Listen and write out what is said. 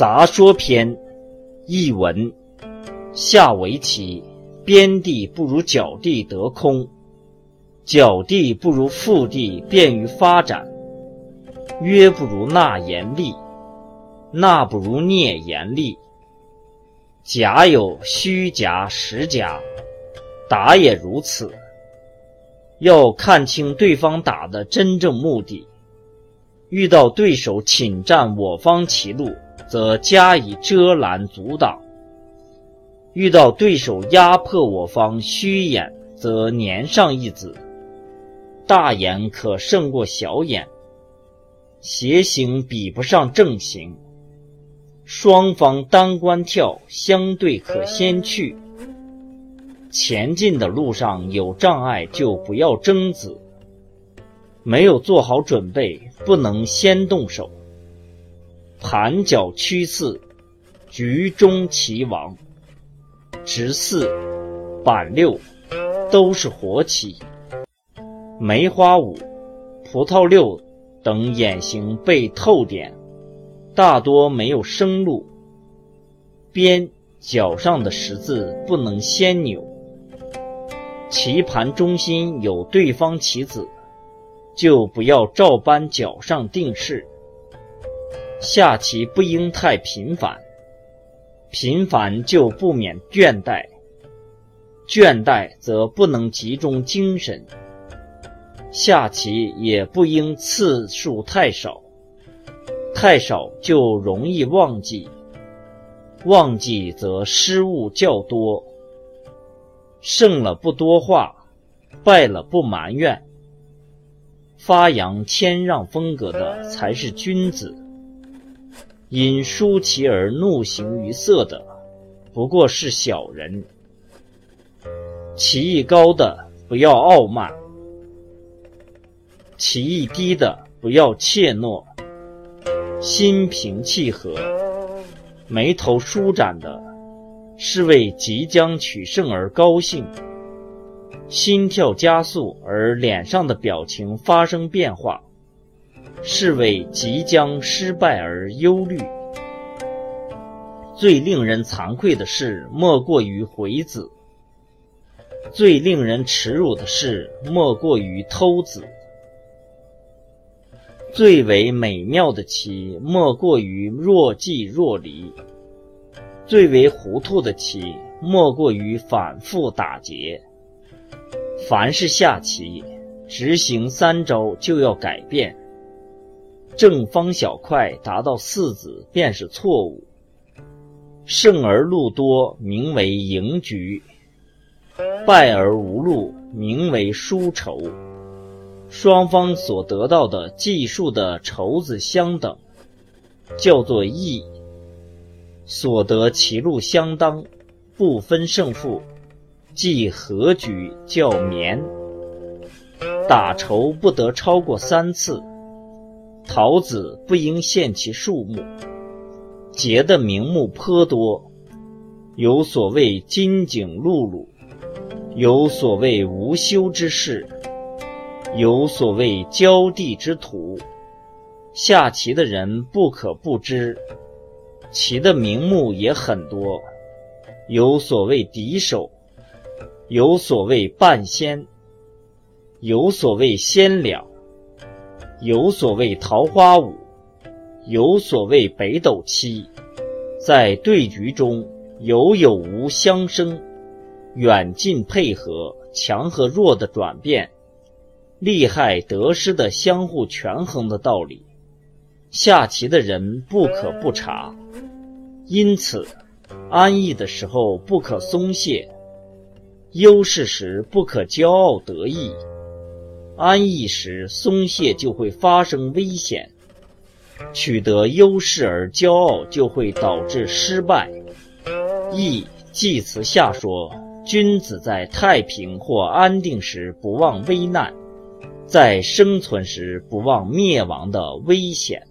杂说篇，译文：下围棋，边地不如角地得空，角地不如腹地便于发展。约不如纳严厉，纳不如聂严厉。甲有虚假实假，打也如此。要看清对方打的真正目的。遇到对手侵占我方棋路，则加以遮拦阻挡；遇到对手压迫我方虚眼，则粘上一子。大眼可胜过小眼，斜行比不上正行。双方单关跳，相对可先去。前进的路上有障碍，就不要争子。没有做好准备，不能先动手。盘角趋四，局中棋王。直四、板六都是活棋。梅花五、葡萄六等眼形被透点。大多没有生路，边角上的十字不能先扭。棋盘中心有对方棋子，就不要照搬角上定式。下棋不应太频繁，频繁就不免倦怠，倦怠则不能集中精神。下棋也不应次数太少。太少就容易忘记，忘记则失误较多。胜了不多话，败了不埋怨。发扬谦让风格的才是君子。因输棋而怒形于色的，不过是小人。棋艺高的不要傲慢，棋艺低的不要怯懦。心平气和，眉头舒展的，是为即将取胜而高兴；心跳加速而脸上的表情发生变化，是为即将失败而忧虑。最令人惭愧的事，莫过于回子；最令人耻辱的事，莫过于偷子。最为美妙的棋，莫过于若即若离；最为糊涂的棋，莫过于反复打劫。凡是下棋，执行三招就要改变。正方小块达到四子便是错误。胜而路多，名为赢局；败而无路，名为输筹。双方所得到的计数的筹子相等，叫做义；所得其路相当，不分胜负，即和局，叫绵。打筹不得超过三次，桃子不应限其数目，结的名目颇多，有所谓金井露露，有所谓无休之事。有所谓交地之土，下棋的人不可不知。棋的名目也很多，有所谓敌手，有所谓半仙，有所谓仙两，有所谓桃花舞，有所谓北斗七。在对局中有有无相生，远近配合，强和弱的转变。利害得失的相互权衡的道理，下棋的人不可不察。因此，安逸的时候不可松懈，优势时不可骄傲得意。安逸时松懈就会发生危险，取得优势而骄傲就会导致失败。易济辞下说：君子在太平或安定时不忘危难。在生存时不忘灭亡的危险。